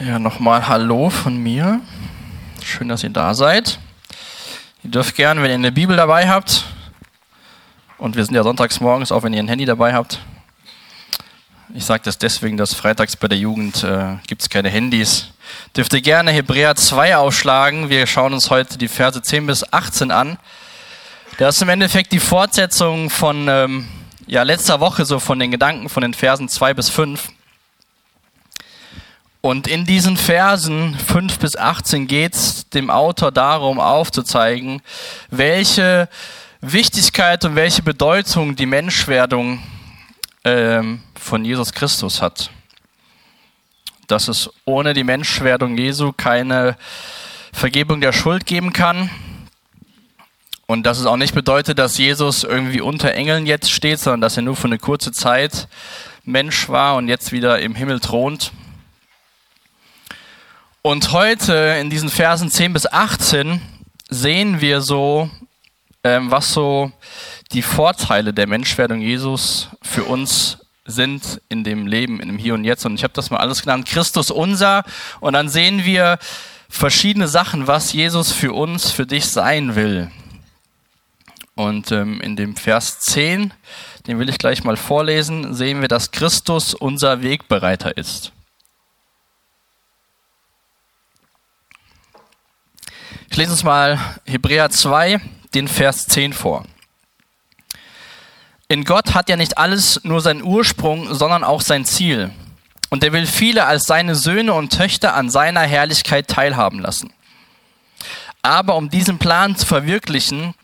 Ja, nochmal Hallo von mir. Schön, dass ihr da seid. Ihr dürft gerne, wenn ihr eine Bibel dabei habt, und wir sind ja sonntags morgens, auch wenn ihr ein Handy dabei habt. Ich sage das deswegen, dass freitags bei der Jugend äh, gibt es keine Handys. Dürft ihr gerne Hebräer 2 aufschlagen. Wir schauen uns heute die Verse 10 bis 18 an. Das ist im Endeffekt die Fortsetzung von ähm, ja, letzter Woche, so von den Gedanken von den Versen 2 bis 5. Und in diesen Versen 5 bis 18 geht es dem Autor darum aufzuzeigen, welche Wichtigkeit und welche Bedeutung die Menschwerdung ähm, von Jesus Christus hat. Dass es ohne die Menschwerdung Jesu keine Vergebung der Schuld geben kann. Und dass es auch nicht bedeutet, dass Jesus irgendwie unter Engeln jetzt steht, sondern dass er nur für eine kurze Zeit Mensch war und jetzt wieder im Himmel thront. Und heute in diesen Versen 10 bis 18 sehen wir so, ähm, was so die Vorteile der Menschwerdung Jesus für uns sind in dem Leben, in dem Hier und Jetzt. Und ich habe das mal alles genannt, Christus unser. Und dann sehen wir verschiedene Sachen, was Jesus für uns, für dich sein will. Und ähm, in dem Vers 10, den will ich gleich mal vorlesen, sehen wir, dass Christus unser Wegbereiter ist. Ich lese uns mal Hebräer 2, den Vers 10 vor. In Gott hat ja nicht alles nur seinen Ursprung, sondern auch sein Ziel. Und er will viele als seine Söhne und Töchter an seiner Herrlichkeit teilhaben lassen. Aber um diesen Plan zu verwirklichen,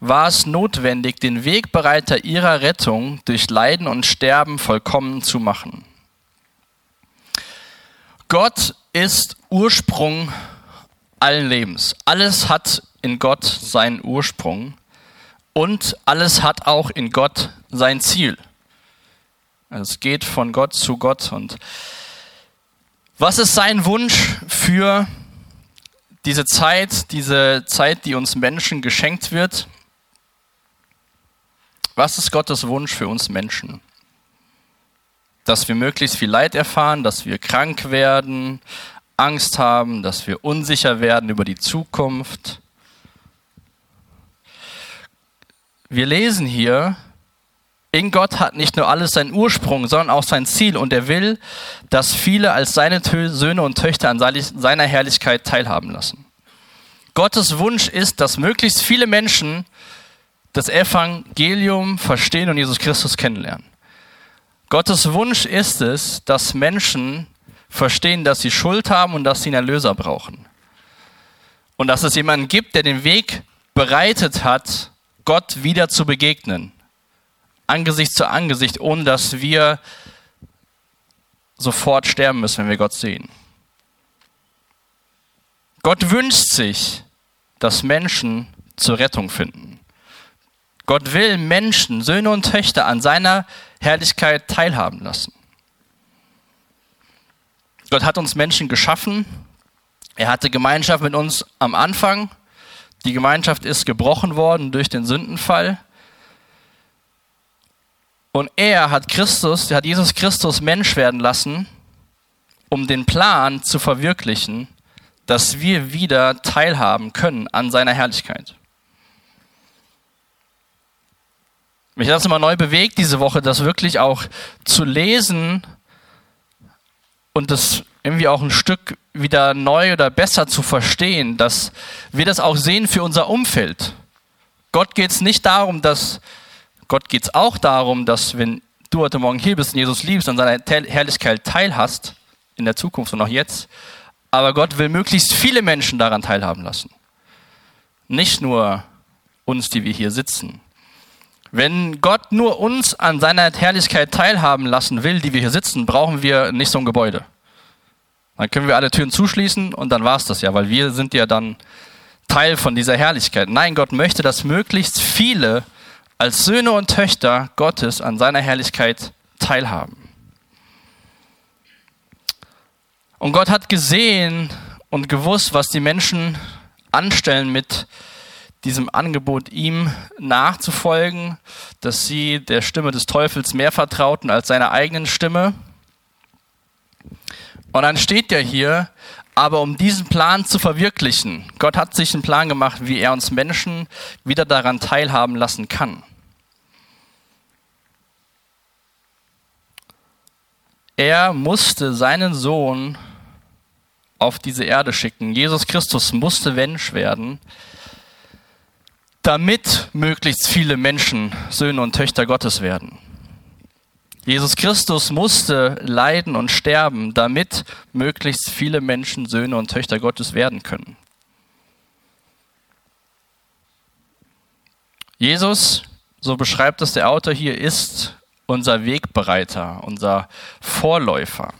war es notwendig, den Wegbereiter ihrer Rettung durch Leiden und Sterben vollkommen zu machen. Gott ist Ursprung allen Lebens. Alles hat in Gott seinen Ursprung und alles hat auch in Gott sein Ziel. Es geht von Gott zu Gott. Und was ist sein Wunsch für diese Zeit, diese Zeit, die uns Menschen geschenkt wird? Was ist Gottes Wunsch für uns Menschen? Dass wir möglichst viel Leid erfahren, dass wir krank werden, Angst haben, dass wir unsicher werden über die Zukunft. Wir lesen hier, in Gott hat nicht nur alles seinen Ursprung, sondern auch sein Ziel und er will, dass viele als seine Söhne und Töchter an seiner Herrlichkeit teilhaben lassen. Gottes Wunsch ist, dass möglichst viele Menschen das Evangelium verstehen und Jesus Christus kennenlernen. Gottes Wunsch ist es, dass Menschen verstehen, dass sie Schuld haben und dass sie einen Erlöser brauchen. Und dass es jemanden gibt, der den Weg bereitet hat, Gott wieder zu begegnen. Angesicht zu Angesicht, ohne dass wir sofort sterben müssen, wenn wir Gott sehen. Gott wünscht sich, dass Menschen zur Rettung finden. Gott will Menschen, Söhne und Töchter an seiner Herrlichkeit teilhaben lassen. Gott hat uns Menschen geschaffen. Er hatte Gemeinschaft mit uns am Anfang. Die Gemeinschaft ist gebrochen worden durch den Sündenfall. Und er hat Christus, er hat Jesus Christus Mensch werden lassen, um den Plan zu verwirklichen, dass wir wieder teilhaben können an seiner Herrlichkeit. Mich hat das immer neu bewegt diese Woche, das wirklich auch zu lesen und das irgendwie auch ein Stück wieder neu oder besser zu verstehen, dass wir das auch sehen für unser Umfeld. Gott geht es nicht darum, dass Gott geht es auch darum, dass wenn du heute Morgen hier bist und Jesus liebst und seiner Herrlichkeit teilhast, in der Zukunft und auch jetzt, aber Gott will möglichst viele Menschen daran teilhaben lassen. Nicht nur uns, die wir hier sitzen. Wenn Gott nur uns an seiner Herrlichkeit teilhaben lassen will, die wir hier sitzen, brauchen wir nicht so ein Gebäude. Dann können wir alle Türen zuschließen und dann war es das ja, weil wir sind ja dann Teil von dieser Herrlichkeit. Nein, Gott möchte, dass möglichst viele als Söhne und Töchter Gottes an seiner Herrlichkeit teilhaben. Und Gott hat gesehen und gewusst, was die Menschen anstellen mit diesem Angebot, ihm nachzufolgen, dass sie der Stimme des Teufels mehr vertrauten als seiner eigenen Stimme. Und dann steht er hier, aber um diesen Plan zu verwirklichen, Gott hat sich einen Plan gemacht, wie er uns Menschen wieder daran teilhaben lassen kann. Er musste seinen Sohn auf diese Erde schicken. Jesus Christus musste Mensch werden, damit möglichst viele Menschen Söhne und Töchter Gottes werden. Jesus Christus musste leiden und sterben, damit möglichst viele Menschen Söhne und Töchter Gottes werden können. Jesus, so beschreibt es der Autor hier, ist unser Wegbereiter, unser Vorläufer.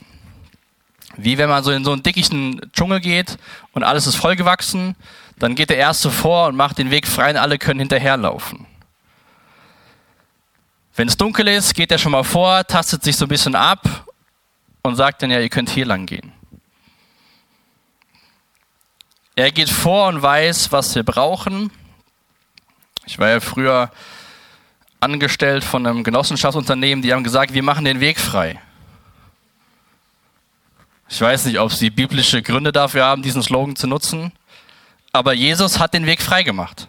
Wie wenn man so in so einen dickigen Dschungel geht und alles ist vollgewachsen, dann geht der Erste vor und macht den Weg frei und alle können hinterherlaufen. Wenn es dunkel ist, geht er schon mal vor, tastet sich so ein bisschen ab und sagt dann, ja, ihr könnt hier lang gehen. Er geht vor und weiß, was wir brauchen. Ich war ja früher angestellt von einem Genossenschaftsunternehmen, die haben gesagt, wir machen den Weg frei. Ich weiß nicht, ob sie biblische Gründe dafür haben, diesen Slogan zu nutzen, aber Jesus hat den Weg frei gemacht.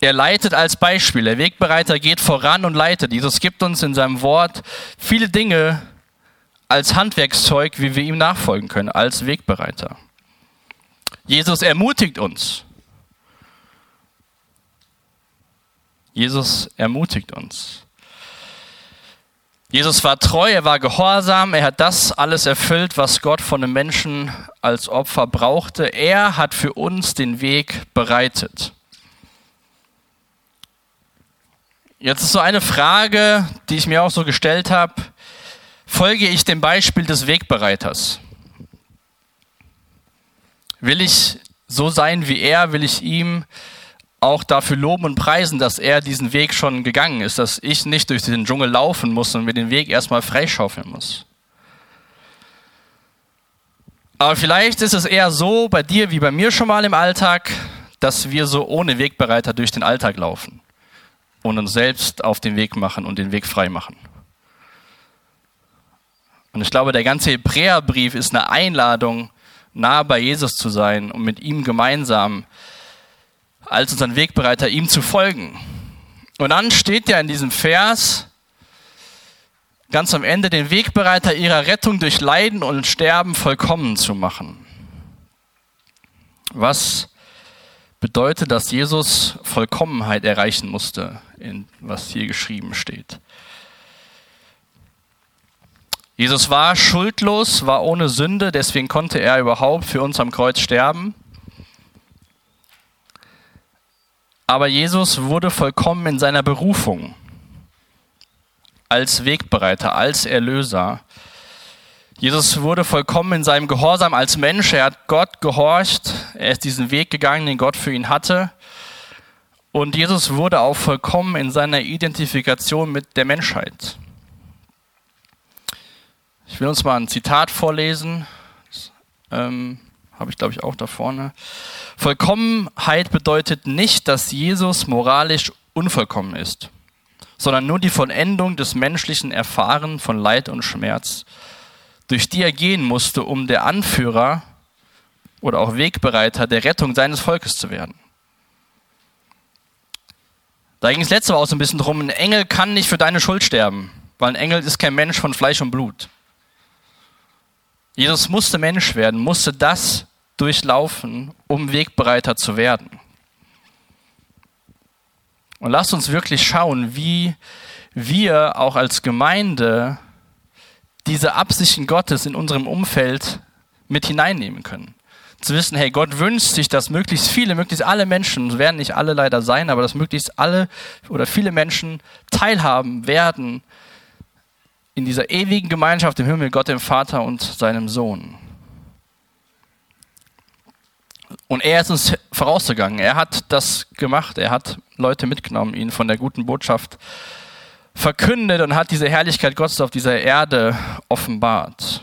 Er leitet als Beispiel. Der Wegbereiter geht voran und leitet. Jesus gibt uns in seinem Wort viele Dinge als Handwerkszeug, wie wir ihm nachfolgen können, als Wegbereiter. Jesus ermutigt uns. Jesus ermutigt uns. Jesus war treu, er war gehorsam, er hat das alles erfüllt, was Gott von einem Menschen als Opfer brauchte. Er hat für uns den Weg bereitet. Jetzt ist so eine Frage, die ich mir auch so gestellt habe. Folge ich dem Beispiel des Wegbereiters? Will ich so sein wie er? Will ich ihm auch dafür loben und preisen, dass er diesen Weg schon gegangen ist, dass ich nicht durch den Dschungel laufen muss und mir den Weg erstmal freischaufeln muss? Aber vielleicht ist es eher so bei dir wie bei mir schon mal im Alltag, dass wir so ohne Wegbereiter durch den Alltag laufen und uns selbst auf den Weg machen und den Weg frei machen. Und ich glaube, der ganze Hebräerbrief ist eine Einladung, nah bei Jesus zu sein und mit ihm gemeinsam als unseren Wegbereiter ihm zu folgen. Und dann steht ja in diesem Vers ganz am Ende, den Wegbereiter ihrer Rettung durch Leiden und Sterben vollkommen zu machen. Was bedeutet, dass Jesus Vollkommenheit erreichen musste, in was hier geschrieben steht. Jesus war schuldlos, war ohne Sünde, deswegen konnte er überhaupt für uns am Kreuz sterben. Aber Jesus wurde vollkommen in seiner Berufung als Wegbereiter, als Erlöser. Jesus wurde vollkommen in seinem Gehorsam als Mensch. Er hat Gott gehorcht. Er ist diesen Weg gegangen, den Gott für ihn hatte. Und Jesus wurde auch vollkommen in seiner Identifikation mit der Menschheit. Ich will uns mal ein Zitat vorlesen. Ähm, Habe ich, glaube ich, auch da vorne. Vollkommenheit bedeutet nicht, dass Jesus moralisch unvollkommen ist, sondern nur die Vollendung des menschlichen Erfahren von Leid und Schmerz durch die er gehen musste, um der Anführer oder auch Wegbereiter der Rettung seines Volkes zu werden. Da ging es letzte Woche auch so ein bisschen drum, ein Engel kann nicht für deine Schuld sterben, weil ein Engel ist kein Mensch von Fleisch und Blut. Jesus musste Mensch werden, musste das durchlaufen, um Wegbereiter zu werden. Und lasst uns wirklich schauen, wie wir auch als Gemeinde diese Absichten Gottes in unserem Umfeld mit hineinnehmen können. Zu wissen, hey, Gott wünscht sich, dass möglichst viele, möglichst alle Menschen, werden nicht alle leider sein, aber dass möglichst alle oder viele Menschen teilhaben werden in dieser ewigen Gemeinschaft im Himmel, Gott dem Vater und seinem Sohn. Und er ist uns vorausgegangen. Er hat das gemacht. Er hat Leute mitgenommen, ihnen von der guten Botschaft verkündet und hat diese Herrlichkeit Gottes auf dieser Erde offenbart.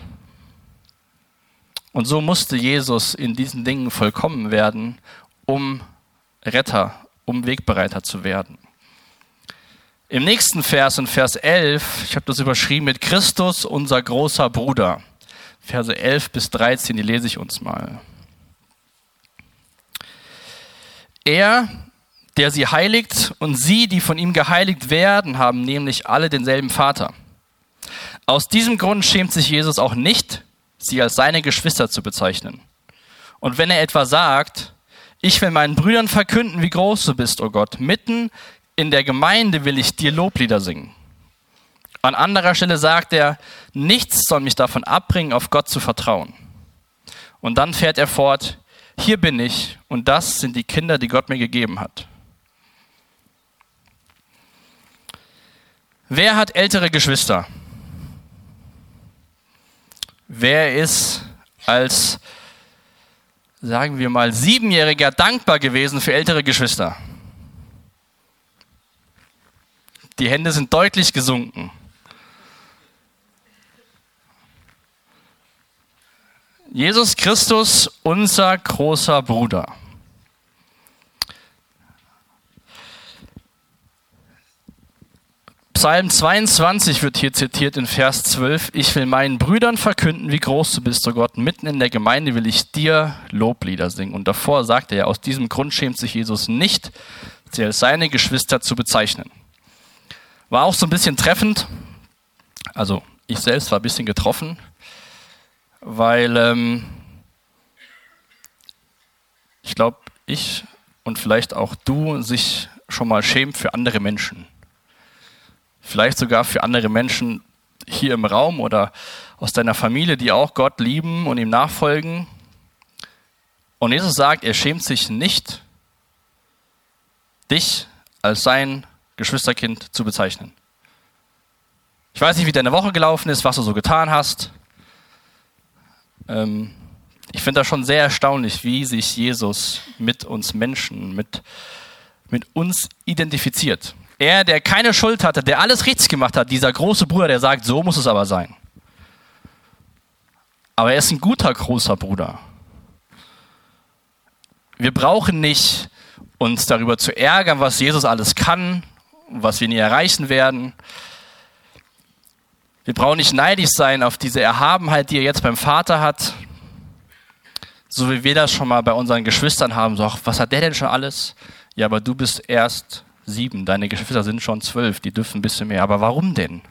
Und so musste Jesus in diesen Dingen vollkommen werden, um Retter, um Wegbereiter zu werden. Im nächsten Vers, in Vers 11, ich habe das überschrieben mit Christus, unser großer Bruder. Verse 11 bis 13, die lese ich uns mal. Er, der sie heiligt und sie, die von ihm geheiligt werden, haben nämlich alle denselben Vater. Aus diesem Grund schämt sich Jesus auch nicht, sie als seine Geschwister zu bezeichnen. Und wenn er etwa sagt, ich will meinen Brüdern verkünden, wie groß du bist, o oh Gott, mitten in der Gemeinde will ich dir Loblieder singen. An anderer Stelle sagt er, nichts soll mich davon abbringen, auf Gott zu vertrauen. Und dann fährt er fort, hier bin ich und das sind die Kinder, die Gott mir gegeben hat. Wer hat ältere Geschwister? Wer ist als, sagen wir mal, Siebenjähriger dankbar gewesen für ältere Geschwister? Die Hände sind deutlich gesunken. Jesus Christus, unser großer Bruder. Psalm 22 wird hier zitiert in Vers 12. Ich will meinen Brüdern verkünden, wie groß du bist, o oh Gott. Mitten in der Gemeinde will ich dir Loblieder singen. Und davor sagt er, aus diesem Grund schämt sich Jesus nicht, sie als seine Geschwister zu bezeichnen. War auch so ein bisschen treffend. Also ich selbst war ein bisschen getroffen weil ähm, ich glaube, ich und vielleicht auch du sich schon mal schämt für andere Menschen. Vielleicht sogar für andere Menschen hier im Raum oder aus deiner Familie, die auch Gott lieben und ihm nachfolgen. Und Jesus sagt, er schämt sich nicht, dich als sein Geschwisterkind zu bezeichnen. Ich weiß nicht, wie deine Woche gelaufen ist, was du so getan hast. Ähm, ich finde das schon sehr erstaunlich, wie sich Jesus mit uns Menschen, mit, mit uns identifiziert. Er, der keine Schuld hatte, der alles richtig gemacht hat, dieser große Bruder, der sagt, so muss es aber sein. Aber er ist ein guter großer Bruder. Wir brauchen nicht uns darüber zu ärgern, was Jesus alles kann, was wir nie erreichen werden. Wir brauchen nicht neidisch sein auf diese Erhabenheit, die er jetzt beim Vater hat. So wie wir das schon mal bei unseren Geschwistern haben. So, ach, was hat der denn schon alles? Ja, aber du bist erst sieben. Deine Geschwister sind schon zwölf. Die dürfen ein bisschen mehr. Aber warum denn?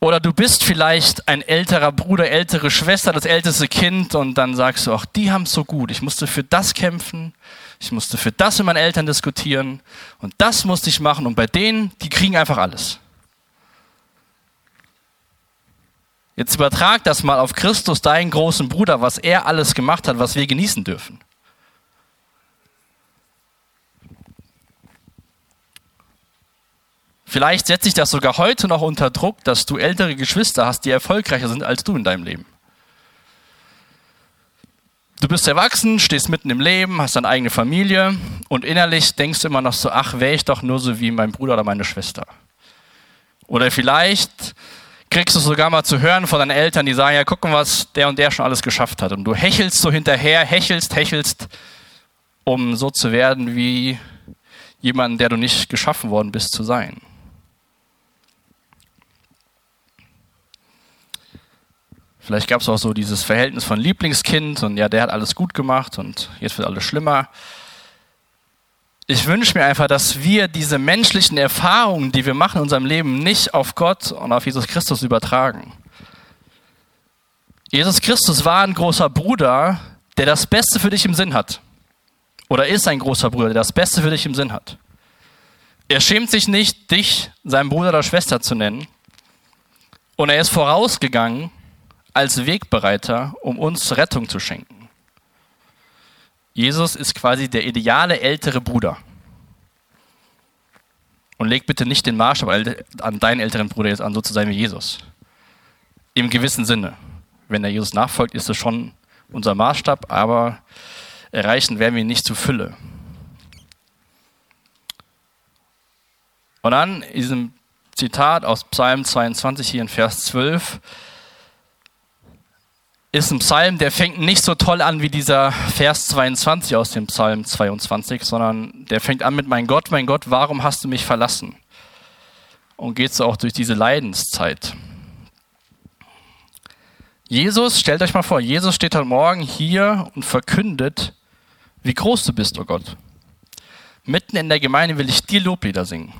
Oder du bist vielleicht ein älterer Bruder, ältere Schwester, das älteste Kind und dann sagst du, ach, die haben es so gut. Ich musste für das kämpfen. Ich musste für das mit meinen Eltern diskutieren. Und das musste ich machen. Und bei denen, die kriegen einfach alles. Jetzt übertrag das mal auf Christus, deinen großen Bruder, was er alles gemacht hat, was wir genießen dürfen. Vielleicht setzt sich das sogar heute noch unter Druck, dass du ältere Geschwister hast, die erfolgreicher sind als du in deinem Leben. Du bist erwachsen, stehst mitten im Leben, hast deine eigene Familie und innerlich denkst du immer noch so, ach, wäre ich doch nur so wie mein Bruder oder meine Schwester. Oder vielleicht kriegst du sogar mal zu hören von deinen Eltern, die sagen, ja, gucken, was der und der schon alles geschafft hat. Und du hechelst so hinterher, hechelst, hechelst, um so zu werden wie jemand, der du nicht geschaffen worden bist zu sein. Vielleicht gab es auch so dieses Verhältnis von Lieblingskind und ja, der hat alles gut gemacht und jetzt wird alles schlimmer ich wünsche mir einfach, dass wir diese menschlichen Erfahrungen, die wir machen in unserem Leben, nicht auf Gott und auf Jesus Christus übertragen. Jesus Christus war ein großer Bruder, der das Beste für dich im Sinn hat. Oder ist ein großer Bruder, der das Beste für dich im Sinn hat. Er schämt sich nicht, dich seinem Bruder oder Schwester zu nennen. Und er ist vorausgegangen als Wegbereiter, um uns Rettung zu schenken. Jesus ist quasi der ideale ältere Bruder. Und leg bitte nicht den Maßstab an deinen älteren Bruder jetzt an, so zu sein wie Jesus. Im gewissen Sinne. Wenn er Jesus nachfolgt, ist es schon unser Maßstab, aber erreichen werden wir ihn nicht zu Fülle. Und dann in diesem Zitat aus Psalm 22 hier in Vers 12 ist ein Psalm, der fängt nicht so toll an wie dieser Vers 22 aus dem Psalm 22, sondern der fängt an mit Mein Gott, mein Gott, warum hast du mich verlassen? Und geht so auch durch diese Leidenszeit. Jesus, stellt euch mal vor, Jesus steht heute Morgen hier und verkündet, wie groß du bist, oh Gott. Mitten in der Gemeinde will ich dir Loblieder singen.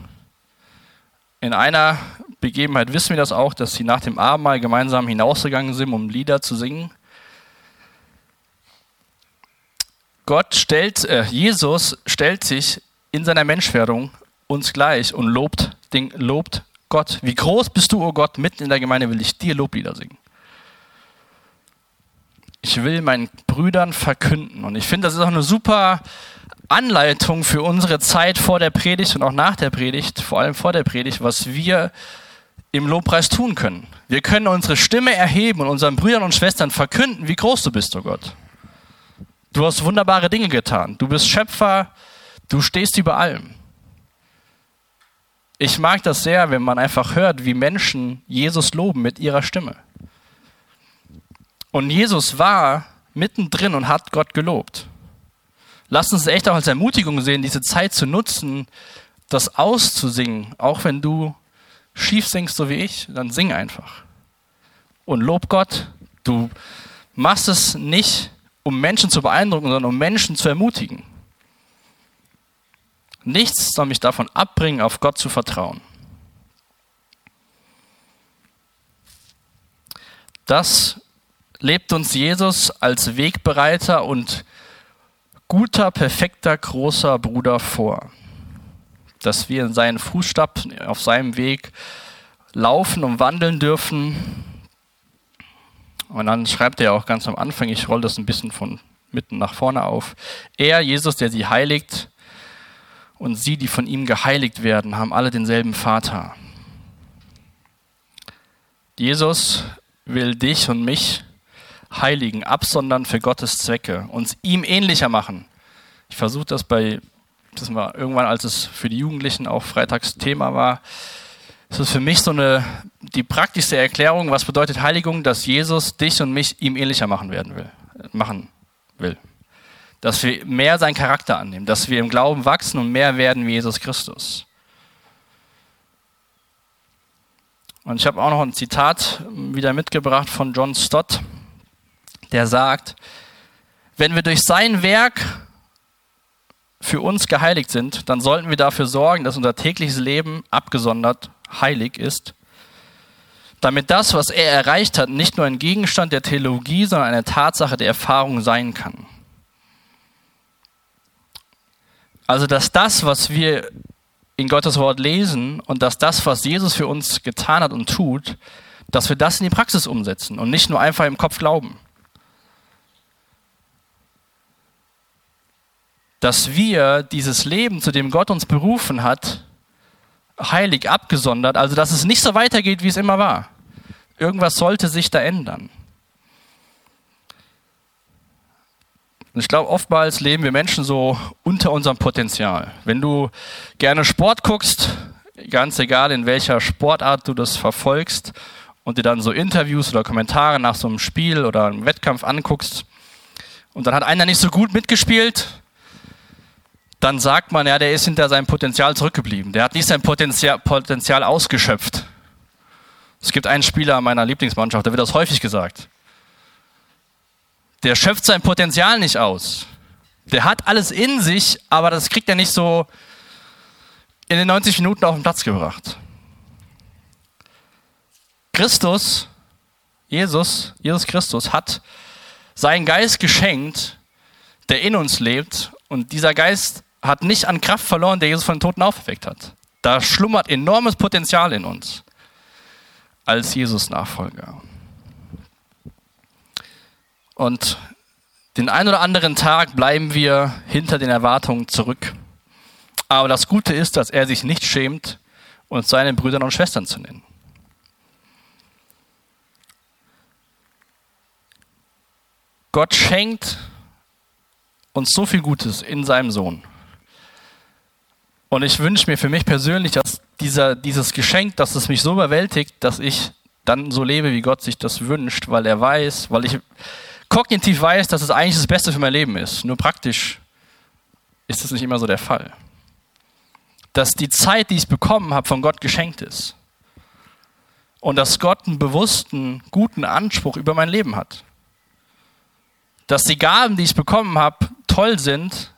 In einer Begebenheit wissen wir das auch, dass sie nach dem Abendmahl gemeinsam hinausgegangen sind, um Lieder zu singen. Gott stellt, äh, Jesus stellt sich in seiner Menschwerdung uns gleich und lobt, den, lobt Gott. Wie groß bist du, o oh Gott, mitten in der Gemeinde will ich dir Loblieder singen. Ich will meinen Brüdern verkünden. Und ich finde, das ist auch eine super Anleitung für unsere Zeit vor der Predigt und auch nach der Predigt, vor allem vor der Predigt, was wir im Lobpreis tun können. Wir können unsere Stimme erheben und unseren Brüdern und Schwestern verkünden, wie groß du bist, oh Gott. Du hast wunderbare Dinge getan. Du bist Schöpfer. Du stehst über allem. Ich mag das sehr, wenn man einfach hört, wie Menschen Jesus loben mit ihrer Stimme. Und Jesus war mittendrin und hat Gott gelobt. Lass uns echt auch als Ermutigung sehen, diese Zeit zu nutzen, das auszusingen. Auch wenn du schief singst, so wie ich, dann sing einfach. Und lob Gott. Du machst es nicht, um Menschen zu beeindrucken, sondern um Menschen zu ermutigen. Nichts soll mich davon abbringen, auf Gott zu vertrauen. Das lebt uns Jesus als Wegbereiter und guter, perfekter, großer Bruder vor. Dass wir in seinen Fußstapfen auf seinem Weg laufen und wandeln dürfen. Und dann schreibt er auch ganz am Anfang, ich rolle das ein bisschen von mitten nach vorne auf. Er, Jesus, der sie heiligt, und sie, die von ihm geheiligt werden, haben alle denselben Vater. Jesus will dich und mich heiligen, absondern für Gottes Zwecke, uns ihm ähnlicher machen. Ich versuche das bei, das war irgendwann, als es für die Jugendlichen auch freitags Thema war, das ist für mich so eine, die praktischste Erklärung, was bedeutet Heiligung, dass Jesus dich und mich ihm ähnlicher machen werden will, machen will. Dass wir mehr seinen Charakter annehmen, dass wir im Glauben wachsen und mehr werden wie Jesus Christus. Und ich habe auch noch ein Zitat wieder mitgebracht von John Stott der sagt, wenn wir durch sein Werk für uns geheiligt sind, dann sollten wir dafür sorgen, dass unser tägliches Leben abgesondert heilig ist, damit das, was er erreicht hat, nicht nur ein Gegenstand der Theologie, sondern eine Tatsache der Erfahrung sein kann. Also, dass das, was wir in Gottes Wort lesen und dass das, was Jesus für uns getan hat und tut, dass wir das in die Praxis umsetzen und nicht nur einfach im Kopf glauben. Dass wir dieses Leben, zu dem Gott uns berufen hat, heilig abgesondert, also dass es nicht so weitergeht, wie es immer war. Irgendwas sollte sich da ändern. Und ich glaube, oftmals leben wir Menschen so unter unserem Potenzial. Wenn du gerne Sport guckst, ganz egal in welcher Sportart du das verfolgst und dir dann so Interviews oder Kommentare nach so einem Spiel oder einem Wettkampf anguckst und dann hat einer nicht so gut mitgespielt, dann sagt man, ja, der ist hinter seinem Potenzial zurückgeblieben. Der hat nicht sein Potenzial, Potenzial ausgeschöpft. Es gibt einen Spieler meiner Lieblingsmannschaft, da wird das häufig gesagt. Der schöpft sein Potenzial nicht aus. Der hat alles in sich, aber das kriegt er nicht so in den 90 Minuten auf den Platz gebracht. Christus, Jesus, Jesus Christus hat seinen Geist geschenkt, der in uns lebt. Und dieser Geist hat nicht an Kraft verloren, der Jesus von den Toten auferweckt hat. Da schlummert enormes Potenzial in uns als Jesus-Nachfolger. Und den einen oder anderen Tag bleiben wir hinter den Erwartungen zurück. Aber das Gute ist, dass er sich nicht schämt, uns seine Brüder und Schwestern zu nennen. Gott schenkt uns so viel Gutes in seinem Sohn. Und ich wünsche mir für mich persönlich, dass dieser, dieses Geschenk, dass es mich so überwältigt, dass ich dann so lebe, wie Gott sich das wünscht, weil er weiß, weil ich kognitiv weiß, dass es eigentlich das Beste für mein Leben ist. Nur praktisch ist das nicht immer so der Fall. Dass die Zeit, die ich bekommen habe, von Gott geschenkt ist. Und dass Gott einen bewussten, guten Anspruch über mein Leben hat. Dass die Gaben, die ich bekommen habe, toll sind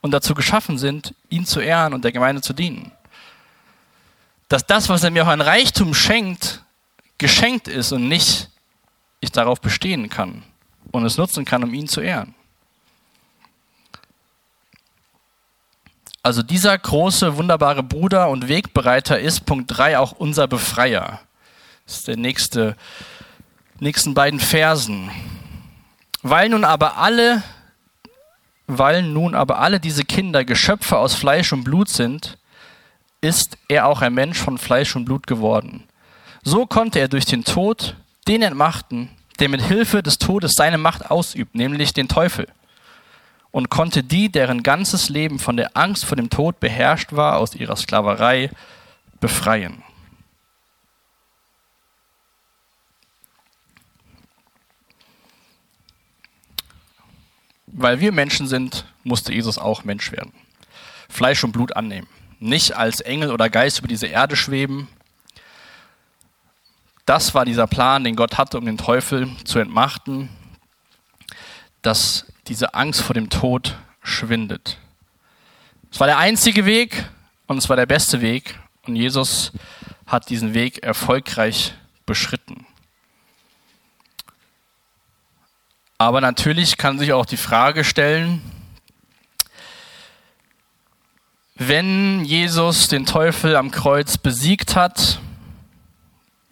und dazu geschaffen sind, ihn zu ehren und der Gemeinde zu dienen. Dass das, was er mir auch an Reichtum schenkt, geschenkt ist und nicht ich darauf bestehen kann und es nutzen kann, um ihn zu ehren. Also dieser große, wunderbare Bruder und Wegbereiter ist Punkt 3 auch unser Befreier. Das ist der nächste, nächsten beiden Versen. Weil nun aber alle, weil nun aber alle diese Kinder Geschöpfe aus Fleisch und Blut sind, ist er auch ein Mensch von Fleisch und Blut geworden. So konnte er durch den Tod den entmachten, der mit Hilfe des Todes seine Macht ausübt, nämlich den Teufel, und konnte die, deren ganzes Leben von der Angst vor dem Tod beherrscht war, aus ihrer Sklaverei befreien. Weil wir Menschen sind, musste Jesus auch Mensch werden. Fleisch und Blut annehmen. Nicht als Engel oder Geist über diese Erde schweben, das war dieser Plan, den Gott hatte, um den Teufel zu entmachten, dass diese Angst vor dem Tod schwindet. Es war der einzige Weg und es war der beste Weg und Jesus hat diesen Weg erfolgreich beschritten. Aber natürlich kann sich auch die Frage stellen, wenn Jesus den Teufel am Kreuz besiegt hat,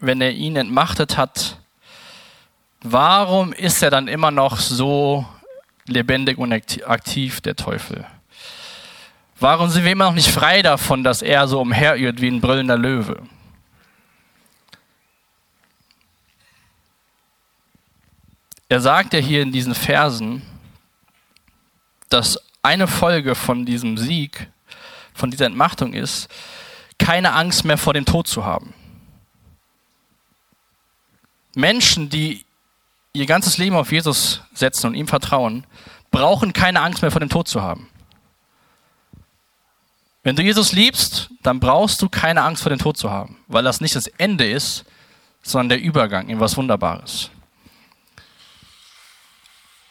wenn er ihn entmachtet hat, warum ist er dann immer noch so lebendig und aktiv, der Teufel? Warum sind wir immer noch nicht frei davon, dass er so umherirrt wie ein brüllender Löwe? Er sagt ja hier in diesen Versen, dass eine Folge von diesem Sieg, von dieser Entmachtung ist, keine Angst mehr vor dem Tod zu haben. Menschen, die ihr ganzes Leben auf Jesus setzen und ihm vertrauen, brauchen keine Angst mehr vor dem Tod zu haben. Wenn du Jesus liebst, dann brauchst du keine Angst vor dem Tod zu haben, weil das nicht das Ende ist, sondern der Übergang in was Wunderbares.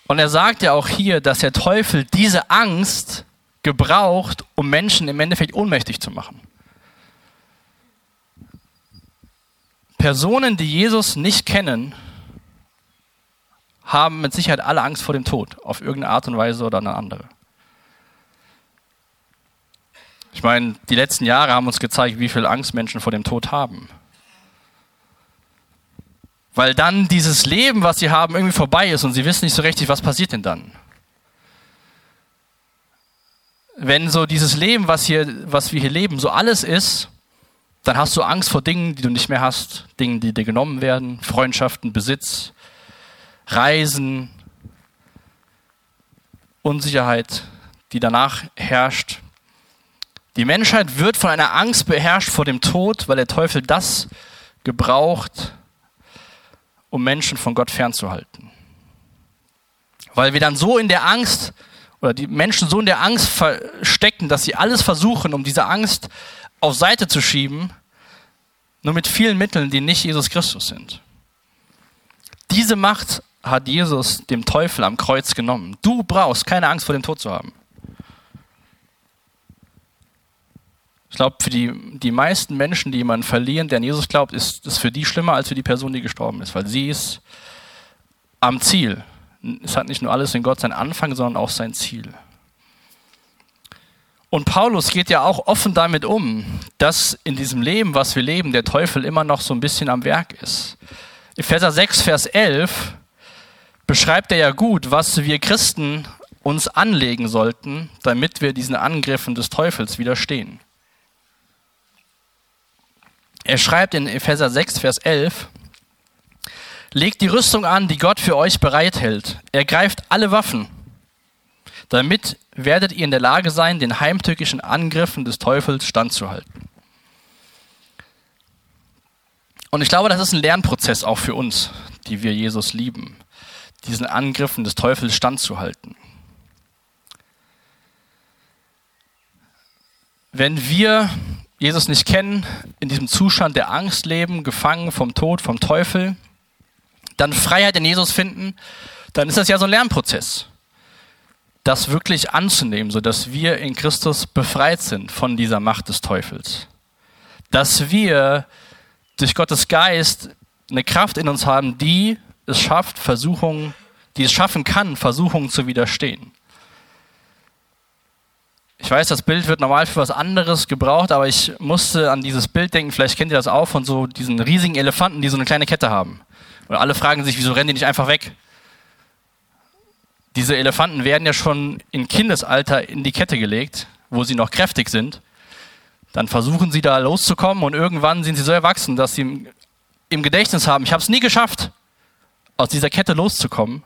Und er sagt ja auch hier, dass der Teufel diese Angst gebraucht, um Menschen im Endeffekt ohnmächtig zu machen. Personen, die Jesus nicht kennen, haben mit Sicherheit alle Angst vor dem Tod, auf irgendeine Art und Weise oder eine andere. Ich meine, die letzten Jahre haben uns gezeigt, wie viel Angst Menschen vor dem Tod haben. Weil dann dieses Leben, was sie haben, irgendwie vorbei ist und sie wissen nicht so richtig, was passiert denn dann. Wenn so dieses Leben, was, hier, was wir hier leben, so alles ist, dann hast du Angst vor Dingen, die du nicht mehr hast, Dingen, die dir genommen werden, Freundschaften, Besitz, Reisen, Unsicherheit, die danach herrscht. Die Menschheit wird von einer Angst beherrscht vor dem Tod, weil der Teufel das gebraucht, um Menschen von Gott fernzuhalten. Weil wir dann so in der Angst oder die Menschen so in der Angst verstecken, dass sie alles versuchen, um diese Angst auf Seite zu schieben, nur mit vielen Mitteln, die nicht Jesus Christus sind. Diese Macht hat Jesus dem Teufel am Kreuz genommen. Du brauchst keine Angst vor dem Tod zu haben. Ich glaube, für die, die meisten Menschen, die jemanden verlieren, der an Jesus glaubt, ist es für die schlimmer als für die Person, die gestorben ist, weil sie ist am Ziel. Es hat nicht nur alles in Gott seinen Anfang, sondern auch sein Ziel. Und Paulus geht ja auch offen damit um, dass in diesem Leben, was wir leben, der Teufel immer noch so ein bisschen am Werk ist. Epheser 6, Vers 11 beschreibt er ja gut, was wir Christen uns anlegen sollten, damit wir diesen Angriffen des Teufels widerstehen. Er schreibt in Epheser 6, Vers 11, Legt die Rüstung an, die Gott für euch bereithält. Ergreift alle Waffen damit werdet ihr in der Lage sein, den heimtückischen Angriffen des Teufels standzuhalten. Und ich glaube, das ist ein Lernprozess auch für uns, die wir Jesus lieben, diesen Angriffen des Teufels standzuhalten. Wenn wir Jesus nicht kennen, in diesem Zustand der Angst leben, gefangen vom Tod, vom Teufel, dann Freiheit in Jesus finden, dann ist das ja so ein Lernprozess. Das wirklich anzunehmen, sodass wir in Christus befreit sind von dieser Macht des Teufels. Dass wir durch Gottes Geist eine Kraft in uns haben, die es schafft, Versuchungen, die es schaffen kann, Versuchungen zu widerstehen. Ich weiß, das Bild wird normal für was anderes gebraucht, aber ich musste an dieses Bild denken, vielleicht kennt ihr das auch, von so diesen riesigen Elefanten, die so eine kleine Kette haben. Und alle fragen sich, wieso rennen die nicht einfach weg? Diese Elefanten werden ja schon in Kindesalter in die Kette gelegt, wo sie noch kräftig sind. Dann versuchen sie da loszukommen und irgendwann sind sie so erwachsen, dass sie im Gedächtnis haben, ich habe es nie geschafft, aus dieser Kette loszukommen.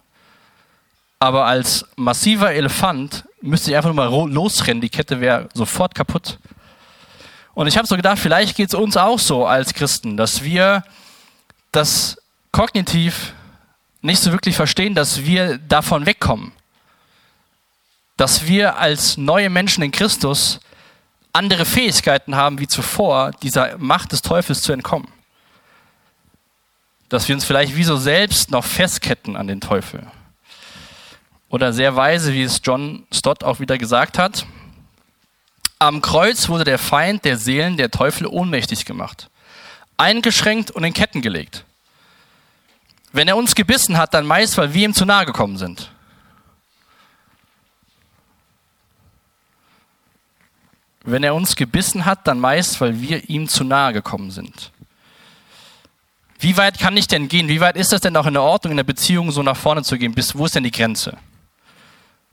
Aber als massiver Elefant müsste ich einfach nur mal losrennen, die Kette wäre sofort kaputt. Und ich habe so gedacht, vielleicht geht es uns auch so als Christen, dass wir das kognitiv nicht so wirklich verstehen, dass wir davon wegkommen. Dass wir als neue Menschen in Christus andere Fähigkeiten haben wie zuvor, dieser Macht des Teufels zu entkommen. Dass wir uns vielleicht wie so selbst noch festketten an den Teufel. Oder sehr weise, wie es John Stott auch wieder gesagt hat. Am Kreuz wurde der Feind der Seelen, der Teufel, ohnmächtig gemacht, eingeschränkt und in Ketten gelegt. Wenn er uns gebissen hat, dann meist, weil wir ihm zu nahe gekommen sind. Wenn er uns gebissen hat, dann meist, weil wir ihm zu nahe gekommen sind. Wie weit kann ich denn gehen? Wie weit ist das denn auch in der Ordnung, in der Beziehung so nach vorne zu gehen? Bis wo ist denn die Grenze?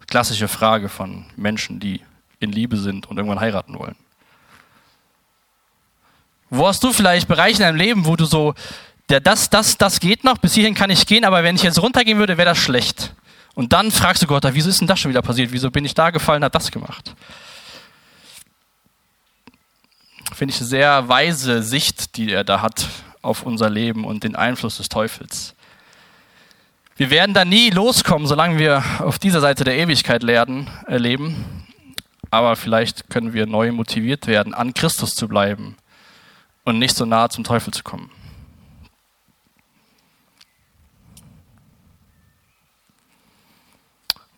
Klassische Frage von Menschen, die in Liebe sind und irgendwann heiraten wollen. Wo hast du vielleicht Bereiche in deinem Leben, wo du so das, das, das geht noch, bis hierhin kann ich gehen, aber wenn ich jetzt runtergehen würde, wäre das schlecht. Und dann fragst du Gott, wieso ist denn das schon wieder passiert? Wieso bin ich da gefallen, hat das gemacht? Finde ich eine sehr weise Sicht, die er da hat auf unser Leben und den Einfluss des Teufels. Wir werden da nie loskommen, solange wir auf dieser Seite der Ewigkeit lernen, erleben. Aber vielleicht können wir neu motiviert werden, an Christus zu bleiben und nicht so nahe zum Teufel zu kommen.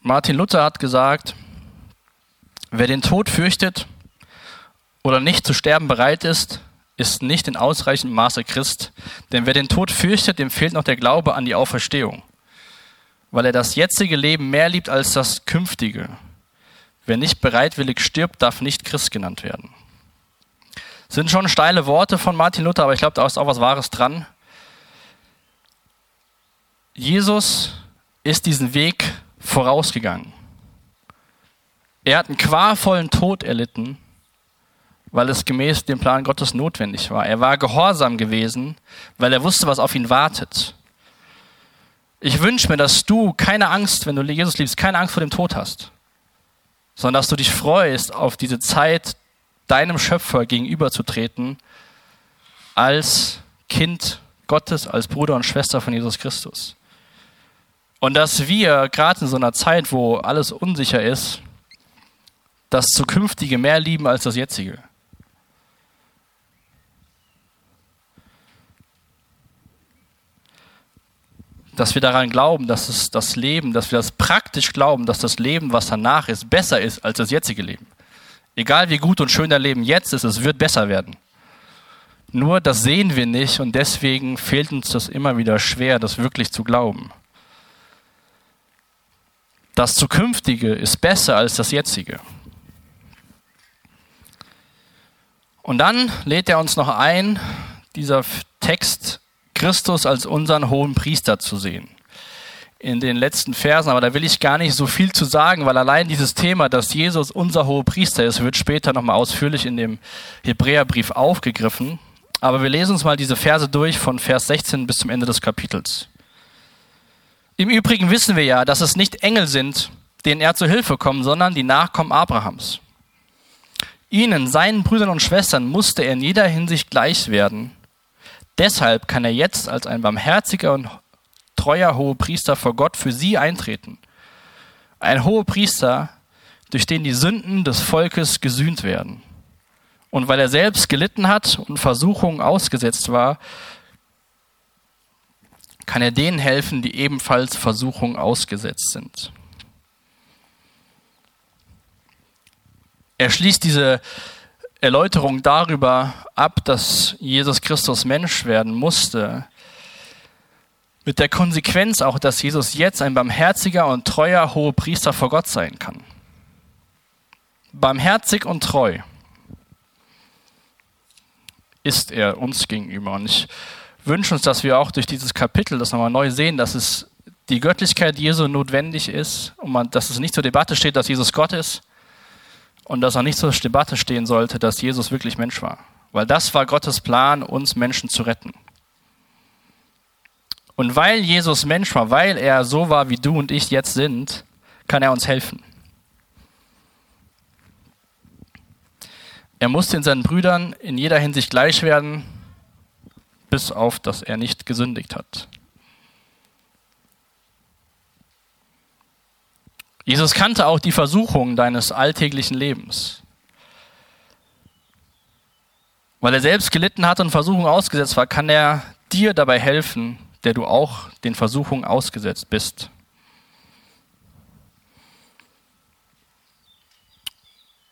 Martin Luther hat gesagt, wer den Tod fürchtet oder nicht zu sterben bereit ist, ist nicht in ausreichendem Maße Christ. Denn wer den Tod fürchtet, dem fehlt noch der Glaube an die Auferstehung, weil er das jetzige Leben mehr liebt als das künftige. Wer nicht bereitwillig stirbt, darf nicht Christ genannt werden. Das sind schon steile Worte von Martin Luther, aber ich glaube, da ist auch was Wahres dran. Jesus ist diesen Weg vorausgegangen. Er hat einen qualvollen Tod erlitten, weil es gemäß dem Plan Gottes notwendig war. Er war gehorsam gewesen, weil er wusste, was auf ihn wartet. Ich wünsche mir, dass du keine Angst, wenn du Jesus liebst, keine Angst vor dem Tod hast, sondern dass du dich freust, auf diese Zeit deinem Schöpfer gegenüberzutreten als Kind Gottes, als Bruder und Schwester von Jesus Christus. Und dass wir gerade in so einer Zeit, wo alles unsicher ist, das Zukünftige mehr lieben als das Jetzige. Dass wir daran glauben, dass es das Leben, dass wir das praktisch glauben, dass das Leben, was danach ist, besser ist als das jetzige Leben. Egal wie gut und schön dein Leben jetzt ist, es wird besser werden. Nur das sehen wir nicht und deswegen fehlt uns das immer wieder schwer, das wirklich zu glauben. Das Zukünftige ist besser als das Jetzige. Und dann lädt er uns noch ein, dieser Text Christus als unseren hohen Priester zu sehen. In den letzten Versen, aber da will ich gar nicht so viel zu sagen, weil allein dieses Thema, dass Jesus unser hoher Priester ist, wird später nochmal ausführlich in dem Hebräerbrief aufgegriffen. Aber wir lesen uns mal diese Verse durch von Vers 16 bis zum Ende des Kapitels. Im Übrigen wissen wir ja, dass es nicht Engel sind, denen er zu Hilfe kommt, sondern die Nachkommen Abrahams. Ihnen, seinen Brüdern und Schwestern, musste er in jeder Hinsicht gleich werden, Deshalb kann er jetzt als ein barmherziger und treuer Hohepriester vor Gott für sie eintreten. Ein Hohepriester, durch den die Sünden des Volkes gesühnt werden. Und weil er selbst gelitten hat und Versuchungen ausgesetzt war, kann er denen helfen, die ebenfalls Versuchungen ausgesetzt sind. Er schließt diese Erläuterung darüber ab, dass Jesus Christus Mensch werden musste, mit der Konsequenz auch, dass Jesus jetzt ein barmherziger und treuer hoher Priester vor Gott sein kann. Barmherzig und treu ist er uns gegenüber. Und ich wünsche uns, dass wir auch durch dieses Kapitel das nochmal neu sehen, dass es die Göttlichkeit Jesu notwendig ist und man, dass es nicht zur Debatte steht, dass Jesus Gott ist und dass auch nicht zur Debatte stehen sollte, dass Jesus wirklich Mensch war. Weil das war Gottes Plan, uns Menschen zu retten. Und weil Jesus Mensch war, weil er so war, wie du und ich jetzt sind, kann er uns helfen. Er musste in seinen Brüdern in jeder Hinsicht gleich werden, bis auf, dass er nicht gesündigt hat. Jesus kannte auch die Versuchungen deines alltäglichen Lebens. Weil er selbst gelitten hat und Versuchungen ausgesetzt war, kann er dir dabei helfen, der du auch den Versuchungen ausgesetzt bist.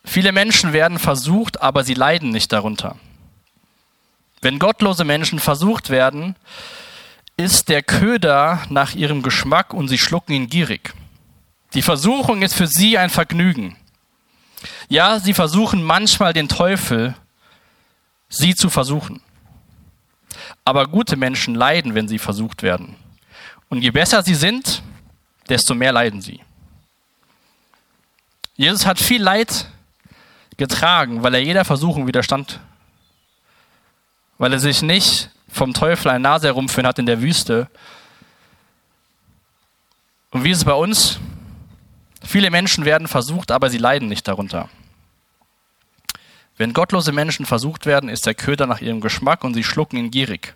Viele Menschen werden versucht, aber sie leiden nicht darunter. Wenn gottlose Menschen versucht werden, ist der Köder nach ihrem Geschmack und sie schlucken ihn gierig. Die Versuchung ist für sie ein Vergnügen. Ja, sie versuchen manchmal den Teufel, sie zu versuchen. Aber gute Menschen leiden, wenn sie versucht werden. Und je besser sie sind, desto mehr leiden sie. Jesus hat viel Leid getragen, weil er jeder Versuchung widerstand. Weil er sich nicht vom Teufel eine Nase herumführen hat in der Wüste. Und wie ist es bei uns? Viele Menschen werden versucht, aber sie leiden nicht darunter. Wenn gottlose Menschen versucht werden, ist der Köder nach ihrem Geschmack und sie schlucken ihn gierig.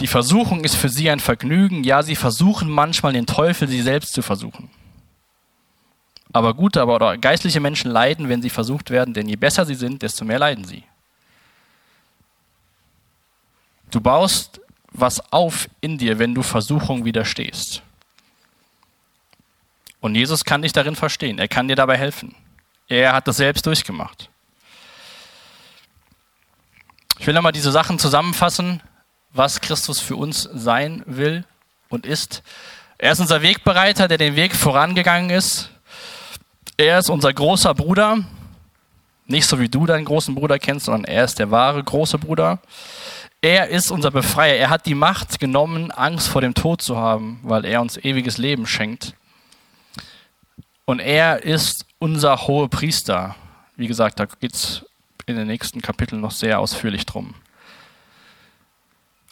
Die Versuchung ist für sie ein Vergnügen, ja, sie versuchen manchmal den Teufel, sie selbst zu versuchen. Aber gute, aber oder geistliche Menschen leiden, wenn sie versucht werden, denn je besser sie sind, desto mehr leiden sie. Du baust was auf in dir, wenn du Versuchung widerstehst. Und Jesus kann dich darin verstehen. Er kann dir dabei helfen. Er hat das selbst durchgemacht. Ich will nochmal diese Sachen zusammenfassen, was Christus für uns sein will und ist. Er ist unser Wegbereiter, der den Weg vorangegangen ist. Er ist unser großer Bruder. Nicht so wie du deinen großen Bruder kennst, sondern er ist der wahre große Bruder. Er ist unser Befreier. Er hat die Macht genommen, Angst vor dem Tod zu haben, weil er uns ewiges Leben schenkt. Und er ist unser hoher Priester. Wie gesagt, da geht es in den nächsten Kapiteln noch sehr ausführlich drum.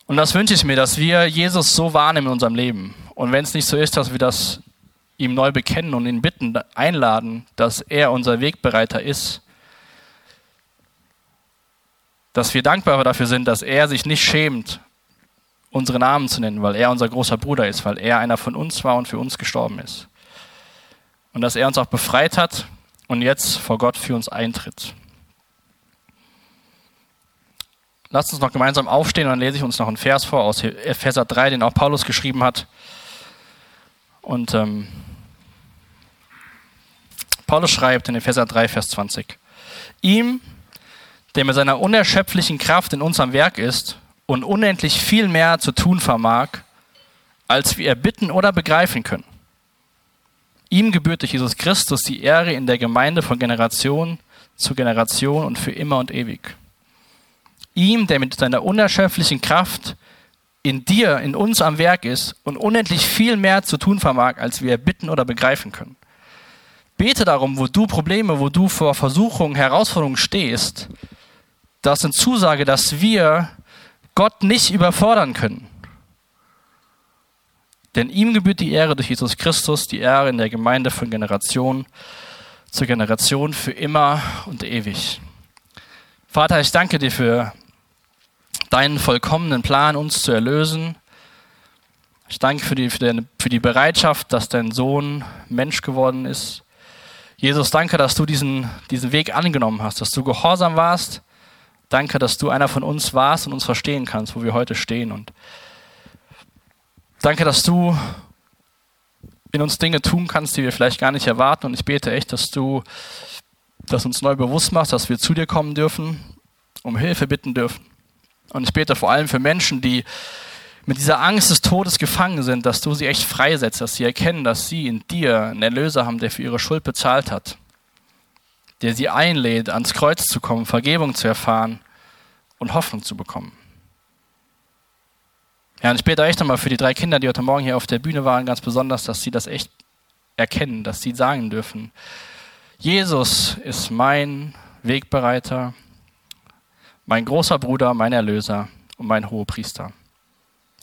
Und das wünsche ich mir, dass wir Jesus so wahrnehmen in unserem Leben. Und wenn es nicht so ist, dass wir das ihm neu bekennen und ihn bitten, einladen, dass er unser Wegbereiter ist, dass wir dankbar dafür sind, dass er sich nicht schämt, unsere Namen zu nennen, weil er unser großer Bruder ist, weil er einer von uns war und für uns gestorben ist. Und dass er uns auch befreit hat und jetzt vor Gott für uns eintritt. Lasst uns noch gemeinsam aufstehen und dann lese ich uns noch einen Vers vor aus Epheser 3, den auch Paulus geschrieben hat. Und ähm, Paulus schreibt in Epheser 3, Vers 20. Ihm, der mit seiner unerschöpflichen Kraft in unserem Werk ist und unendlich viel mehr zu tun vermag, als wir erbitten oder begreifen können. Ihm gebührt durch Jesus Christus die Ehre in der Gemeinde von Generation zu Generation und für immer und ewig. Ihm, der mit seiner unerschöpflichen Kraft in dir, in uns am Werk ist und unendlich viel mehr zu tun vermag, als wir erbitten oder begreifen können. Bete darum, wo du Probleme, wo du vor Versuchungen, Herausforderungen stehst, das eine Zusage, dass wir Gott nicht überfordern können. Denn ihm gebührt die Ehre durch Jesus Christus, die Ehre in der Gemeinde von Generation zu Generation für immer und ewig. Vater, ich danke dir für deinen vollkommenen Plan, uns zu erlösen. Ich danke für die, für, deine, für die Bereitschaft, dass dein Sohn Mensch geworden ist. Jesus, danke, dass du diesen, diesen Weg angenommen hast, dass du gehorsam warst. Danke, dass du einer von uns warst und uns verstehen kannst, wo wir heute stehen. Und danke, dass du in uns Dinge tun kannst, die wir vielleicht gar nicht erwarten. Und ich bete echt, dass du das uns neu bewusst machst, dass wir zu dir kommen dürfen, um Hilfe bitten dürfen. Und ich bete vor allem für Menschen, die mit dieser Angst des Todes gefangen sind, dass du sie echt freisetzt, dass sie erkennen, dass sie in dir einen Erlöser haben, der für ihre Schuld bezahlt hat, der sie einlädt, ans Kreuz zu kommen, Vergebung zu erfahren und Hoffnung zu bekommen. Ja, und ich bete echt nochmal für die drei Kinder, die heute Morgen hier auf der Bühne waren, ganz besonders, dass sie das echt erkennen, dass sie sagen dürfen, Jesus ist mein Wegbereiter, mein großer Bruder, mein Erlöser und mein Hohepriester.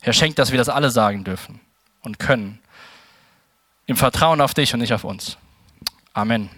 Herr, schenkt, dass wir das alle sagen dürfen und können. Im Vertrauen auf dich und nicht auf uns. Amen.